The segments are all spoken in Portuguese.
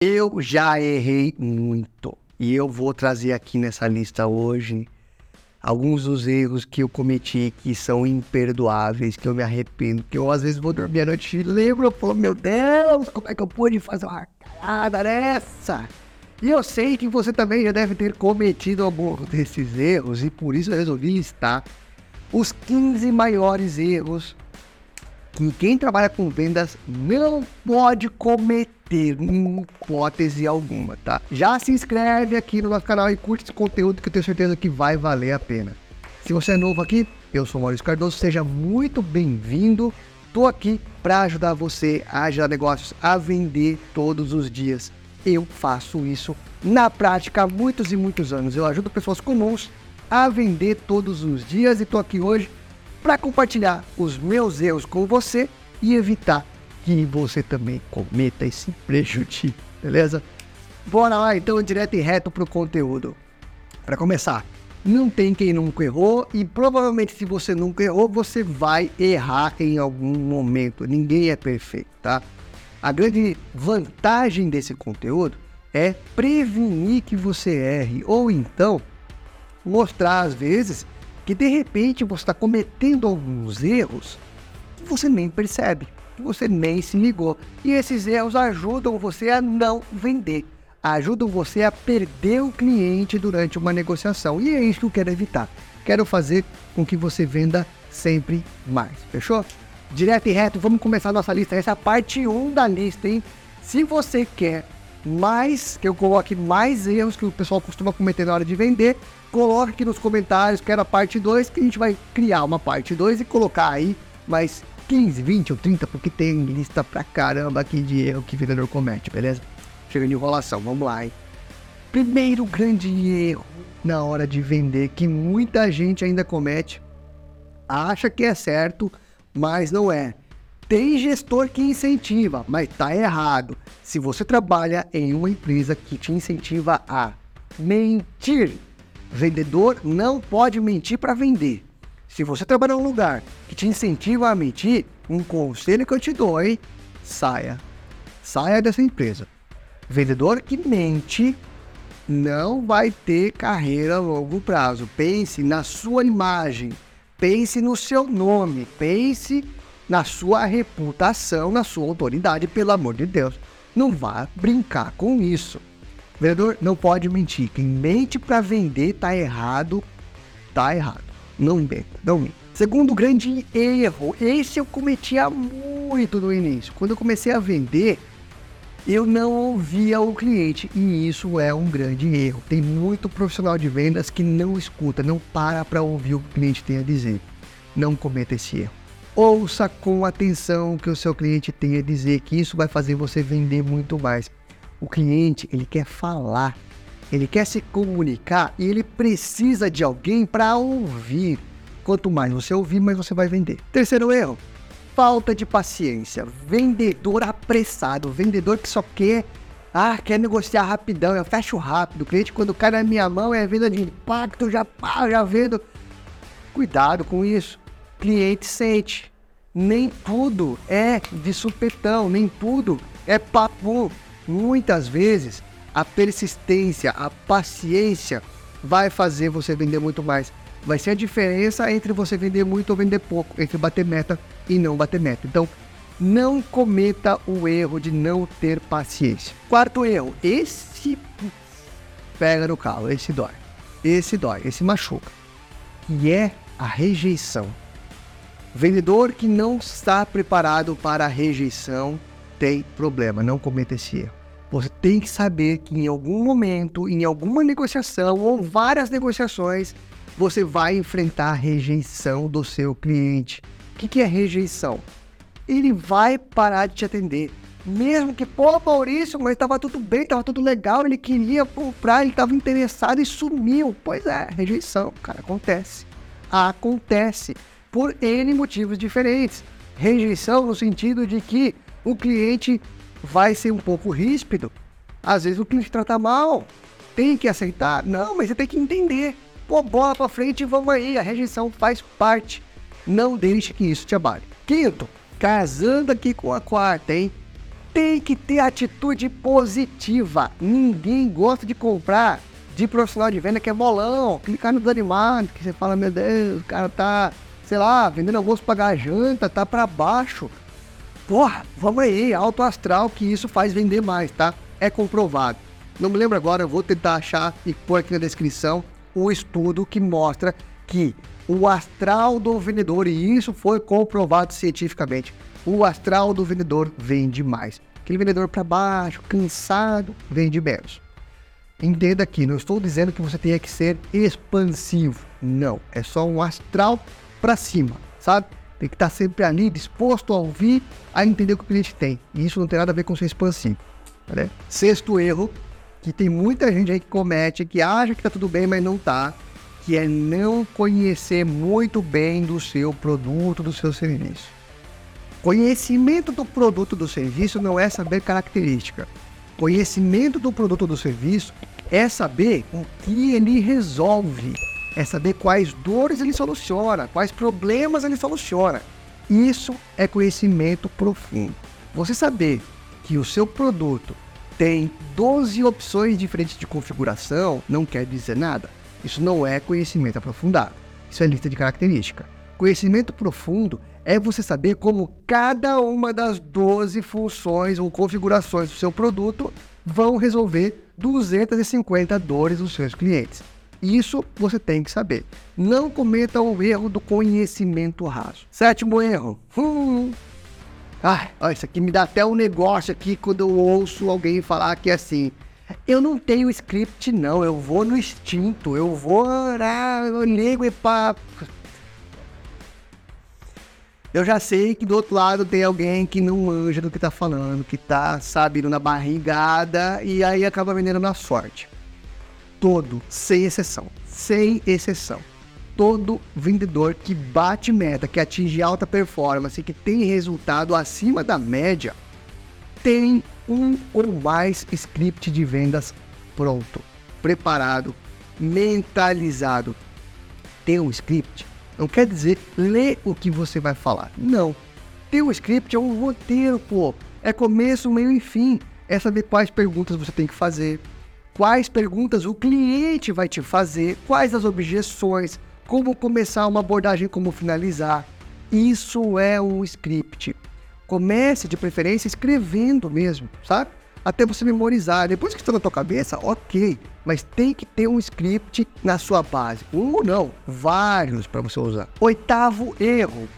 Eu já errei muito e eu vou trazer aqui nessa lista hoje alguns dos erros que eu cometi que são imperdoáveis, que eu me arrependo, que eu às vezes vou dormir à noite e lembro, eu falo, meu Deus, como é que eu pude fazer uma carada dessa? E eu sei que você também já deve ter cometido algum desses erros e por isso eu resolvi listar os 15 maiores erros que quem trabalha com vendas não pode cometer ter hipótese alguma, tá? Já se inscreve aqui no nosso canal e curte esse conteúdo que eu tenho certeza que vai valer a pena. Se você é novo aqui, eu sou Maurício Cardoso, seja muito bem-vindo. Tô aqui para ajudar você a gerar negócios, a vender todos os dias. Eu faço isso na prática há muitos e muitos anos. Eu ajudo pessoas comuns a vender todos os dias e tô aqui hoje para compartilhar os meus erros com você e evitar que você também cometa esse prejuízo, beleza? Bora lá então, direto e reto pro conteúdo. Para começar, não tem quem nunca errou e provavelmente se você nunca errou, você vai errar em algum momento. Ninguém é perfeito, tá? A grande vantagem desse conteúdo é prevenir que você erre ou então mostrar às vezes que de repente você está cometendo alguns erros que você nem percebe você nem se ligou. E esses erros ajudam você a não vender, ajudam você a perder o cliente durante uma negociação. E é isso que eu quero evitar. Quero fazer com que você venda sempre mais. Fechou? Direto e reto, vamos começar nossa lista. Essa é a parte 1 da lista, hein? Se você quer mais, que eu coloque mais erros que o pessoal costuma cometer na hora de vender, coloque aqui nos comentários, quero a parte 2, que a gente vai criar uma parte 2 e colocar aí mais 15, 20 ou 30, porque tem lista pra caramba aqui de erro que vendedor comete, beleza? Chega de enrolação, vamos lá, hein? Primeiro grande erro na hora de vender que muita gente ainda comete, acha que é certo, mas não é. Tem gestor que incentiva, mas tá errado. Se você trabalha em uma empresa que te incentiva a mentir, vendedor não pode mentir para vender. Se você trabalha em um lugar que te incentiva a mentir, um conselho que eu te dou, hein? Saia. Saia dessa empresa. Vendedor que mente não vai ter carreira a longo prazo. Pense na sua imagem, pense no seu nome, pense na sua reputação, na sua autoridade, pelo amor de Deus. Não vá brincar com isso. Vendedor não pode mentir. Quem mente para vender tá errado, tá errado. Não inventa, não inventa. Segundo grande erro, esse eu cometia muito no início. Quando eu comecei a vender, eu não ouvia o cliente e isso é um grande erro. Tem muito profissional de vendas que não escuta, não para para ouvir o que o cliente tem a dizer. Não cometa esse erro. Ouça com atenção o que o seu cliente tem a dizer, que isso vai fazer você vender muito mais. O cliente, ele quer falar, ele quer se comunicar e ele precisa de alguém para ouvir. Quanto mais você ouvir, mais você vai vender. Terceiro erro: falta de paciência. Vendedor apressado, vendedor que só quer ah, quer negociar rapidão, eu fecho rápido. O cliente, quando cai na minha mão, é venda de impacto, já pá, já vendo. Cuidado com isso. Cliente sente. Nem tudo é de supetão, nem tudo é papo. Muitas vezes a persistência, a paciência vai fazer você vender muito mais. Vai ser a diferença entre você vender muito ou vender pouco, entre bater meta e não bater meta. Então, não cometa o erro de não ter paciência. Quarto erro, esse pega no calo, esse dói. Esse dói, esse machuca. Que é a rejeição. Vendedor que não está preparado para a rejeição tem problema, não cometa esse erro. Você tem que saber que em algum momento, em alguma negociação ou várias negociações, você vai enfrentar a rejeição do seu cliente. O que, que é rejeição? Ele vai parar de te atender. Mesmo que, pô, Maurício, mas estava tudo bem, estava tudo legal, ele queria comprar, ele estava interessado e sumiu. Pois é, rejeição, cara, acontece. Acontece. Por N motivos diferentes. Rejeição no sentido de que o cliente vai ser um pouco ríspido. Às vezes o cliente trata mal, tem que aceitar. Não, mas você tem que entender. Pô, bola pra frente e vamos aí. A rejeição faz parte. Não deixe que isso te abale. Quinto, casando aqui com a quarta, hein? tem que ter atitude positiva. Ninguém gosta de comprar de profissional de venda que é bolão, clicar no desanimado, que você fala, meu Deus, o cara tá, sei lá, vendendo almoço pagar janta, tá para baixo. Porra, vamos aí, alto astral, que isso faz vender mais, tá? É comprovado. Não me lembro agora, eu vou tentar achar e pôr aqui na descrição um estudo que mostra que o astral do vendedor, e isso foi comprovado cientificamente, o astral do vendedor vende mais. Aquele vendedor para baixo, cansado, vende menos. Entenda aqui, não estou dizendo que você tenha que ser expansivo. Não, é só um astral para cima, sabe? Tem que estar sempre ali, disposto a ouvir, a entender o que o cliente tem. E isso não tem nada a ver com ser expansivo. Né? Sexto erro, que tem muita gente aí que comete, que acha que tá tudo bem, mas não tá, que é não conhecer muito bem do seu produto, do seu serviço. Conhecimento do produto do serviço não é saber característica. Conhecimento do produto do serviço é saber o que ele resolve, é saber quais dores ele soluciona, quais problemas ele soluciona. Isso é conhecimento profundo. Você saber que o seu produto tem 12 opções diferentes de configuração não quer dizer nada. Isso não é conhecimento aprofundado. Isso é lista de característica. Conhecimento profundo é você saber como cada uma das 12 funções ou configurações do seu produto vão resolver 250 dores dos seus clientes. Isso você tem que saber. Não cometa o erro do conhecimento raso. Sétimo erro. Hum. Isso aqui me dá até um negócio aqui quando eu ouço alguém falar que é assim. Eu não tenho script, não. Eu vou no instinto. Eu vou. Ah, eu ligo e pá. Eu já sei que do outro lado tem alguém que não manja do que tá falando, que tá, sabe, na barrigada e aí acaba vendendo na sorte. Todo, sem exceção, sem exceção. Todo vendedor que bate meta, que atinge alta performance, que tem resultado acima da média, tem um ou mais script de vendas pronto, preparado, mentalizado. Tem um script não quer dizer ler o que você vai falar. Não. Ter um script é um roteiro, pô. É começo, meio e fim. É saber quais perguntas você tem que fazer, quais perguntas o cliente vai te fazer, quais as objeções, como começar uma abordagem, como finalizar. Isso é um script. Comece de preferência escrevendo mesmo, sabe? até você memorizar. Depois que está na tua cabeça, ok, mas tem que ter um script na sua base. Um ou não, vários para você usar. Oitavo erro,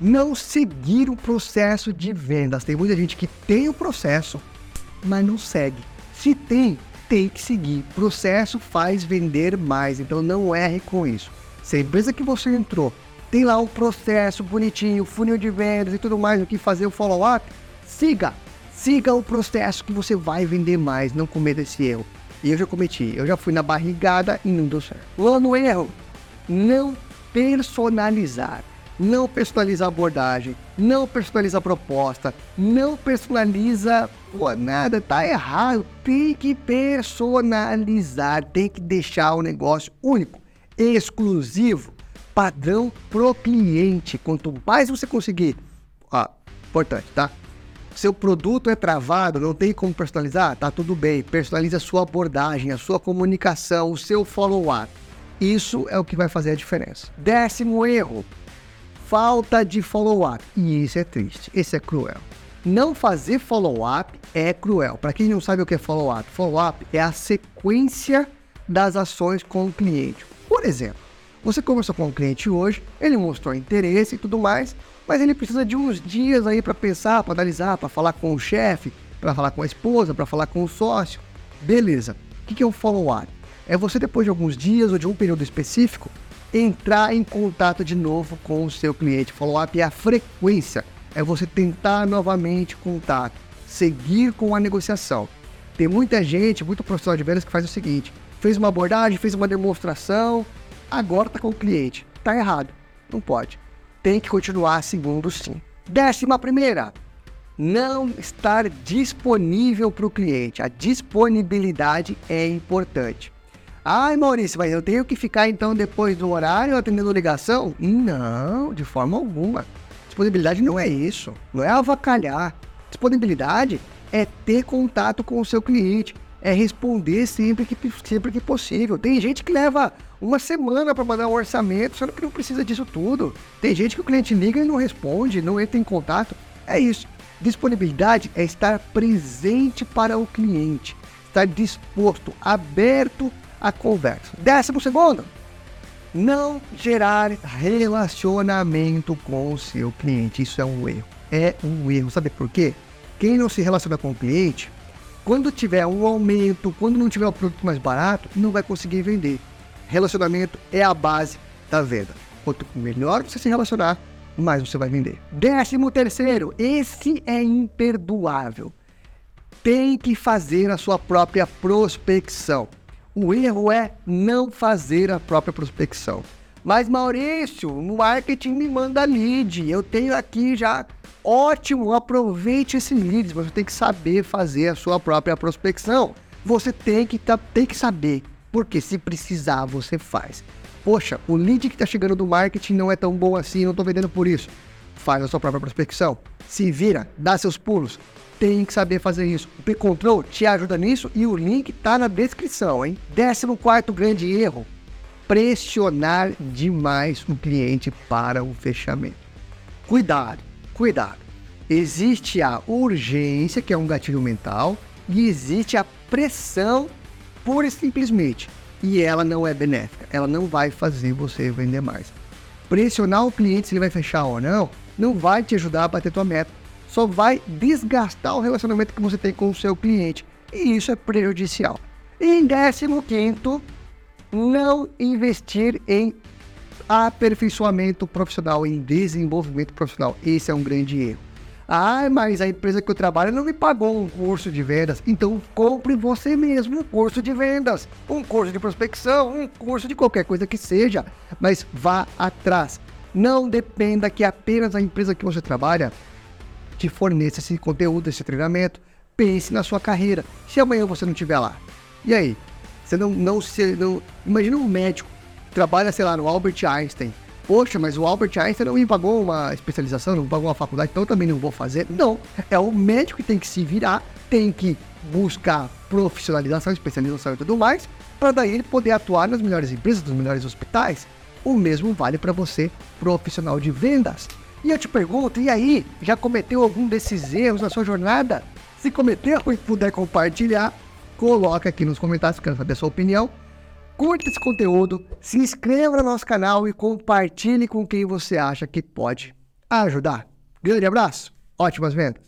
não seguir o processo de vendas. Tem muita gente que tem o processo, mas não segue. Se tem, tem que seguir. Processo faz vender mais, então não erre com isso. Se a empresa que você entrou tem lá um processo bonitinho, funil de vendas e tudo mais, o que fazer o follow-up, siga Siga o processo que você vai vender mais, não cometa esse erro. E eu já cometi, eu já fui na barrigada e não deu certo. no erro, não personalizar. Não personaliza a abordagem, não personaliza a proposta, não personaliza pô, nada, tá errado. Tem que personalizar, tem que deixar o negócio único, exclusivo, padrão pro cliente. Quanto mais você conseguir, ó, importante, tá? Seu produto é travado, não tem como personalizar? Tá tudo bem. Personalize a sua abordagem, a sua comunicação, o seu follow-up. Isso é o que vai fazer a diferença. Décimo erro: falta de follow-up. E isso é triste, esse é cruel. Não fazer follow-up é cruel. Para quem não sabe o que é follow-up, follow-up é a sequência das ações com o cliente. Por exemplo, você conversou com o cliente hoje, ele mostrou interesse e tudo mais, mas ele precisa de uns dias aí para pensar, para analisar, para falar com o chefe, para falar com a esposa, para falar com o sócio. Beleza. O que é o follow-up? É você, depois de alguns dias ou de um período específico, entrar em contato de novo com o seu cliente. Follow-up é a frequência, é você tentar novamente contato, seguir com a negociação. Tem muita gente, muito profissional de vendas que faz o seguinte: fez uma abordagem, fez uma demonstração, agora está com o cliente. Está errado, não pode tem que continuar segundo sim. Décima primeira, não estar disponível para o cliente. A disponibilidade é importante. Ai, Maurício, mas eu tenho que ficar então depois do horário atendendo ligação? Não, de forma alguma. Disponibilidade não é isso. Não é avacalhar. Disponibilidade é ter contato com o seu cliente, é responder sempre que, sempre que possível. Tem gente que leva uma semana para mandar um orçamento, sendo que não precisa disso tudo. Tem gente que o cliente liga e não responde, não entra em contato. É isso. Disponibilidade é estar presente para o cliente, estar disposto, aberto à conversa. Décimo segundo, não gerar relacionamento com o seu cliente. Isso é um erro. É um erro. Sabe por quê? Quem não se relaciona com o cliente, quando tiver um aumento, quando não tiver o produto mais barato, não vai conseguir vender. Relacionamento é a base da venda. Quanto melhor você se relacionar, mais você vai vender. Décimo terceiro, esse é imperdoável. Tem que fazer a sua própria prospecção. O erro é não fazer a própria prospecção. Mas Maurício, no marketing me manda lead. Eu tenho aqui já. Ótimo, aproveite esse lead. Você tem que saber fazer a sua própria prospecção. Você tem que, tá, tem que saber. Porque se precisar, você faz. Poxa, o lead que está chegando do marketing não é tão bom assim, não estou vendendo por isso. Faz a sua própria prospecção. Se vira, dá seus pulos. Tem que saber fazer isso. O P-Control te ajuda nisso e o link está na descrição, hein? 14 grande erro: pressionar demais o cliente para o fechamento. Cuidado, cuidado. Existe a urgência, que é um gatilho mental, e existe a pressão pura e simplesmente e ela não é benéfica. Ela não vai fazer você vender mais. Pressionar o cliente se ele vai fechar ou não, não vai te ajudar a bater tua meta. Só vai desgastar o relacionamento que você tem com o seu cliente. E isso é prejudicial. E em décimo quinto, não investir em aperfeiçoamento profissional, em desenvolvimento profissional. Esse é um grande erro. Ah, mas a empresa que eu trabalho não me pagou um curso de vendas. Então compre você mesmo um curso de vendas, um curso de prospecção, um curso de qualquer coisa que seja. Mas vá atrás. Não dependa que apenas a empresa que você trabalha te forneça esse conteúdo, esse treinamento. Pense na sua carreira. Se amanhã você não estiver lá, e aí? Você não, não se. Não... Imagina um médico que trabalha, sei lá, no Albert Einstein poxa, mas o Albert Einstein não me pagou uma especialização, não pagou uma faculdade, então eu também não vou fazer. Não, é o médico que tem que se virar, tem que buscar profissionalização, especialização e tudo mais, para daí ele poder atuar nas melhores empresas, nos melhores hospitais. O mesmo vale para você, profissional de vendas. E eu te pergunto, e aí, já cometeu algum desses erros na sua jornada? Se cometeu e puder compartilhar, coloca aqui nos comentários, quero saber a sua opinião curta esse conteúdo, se inscreva no nosso canal e compartilhe com quem você acha que pode ajudar. Grande abraço, ótimas vendas!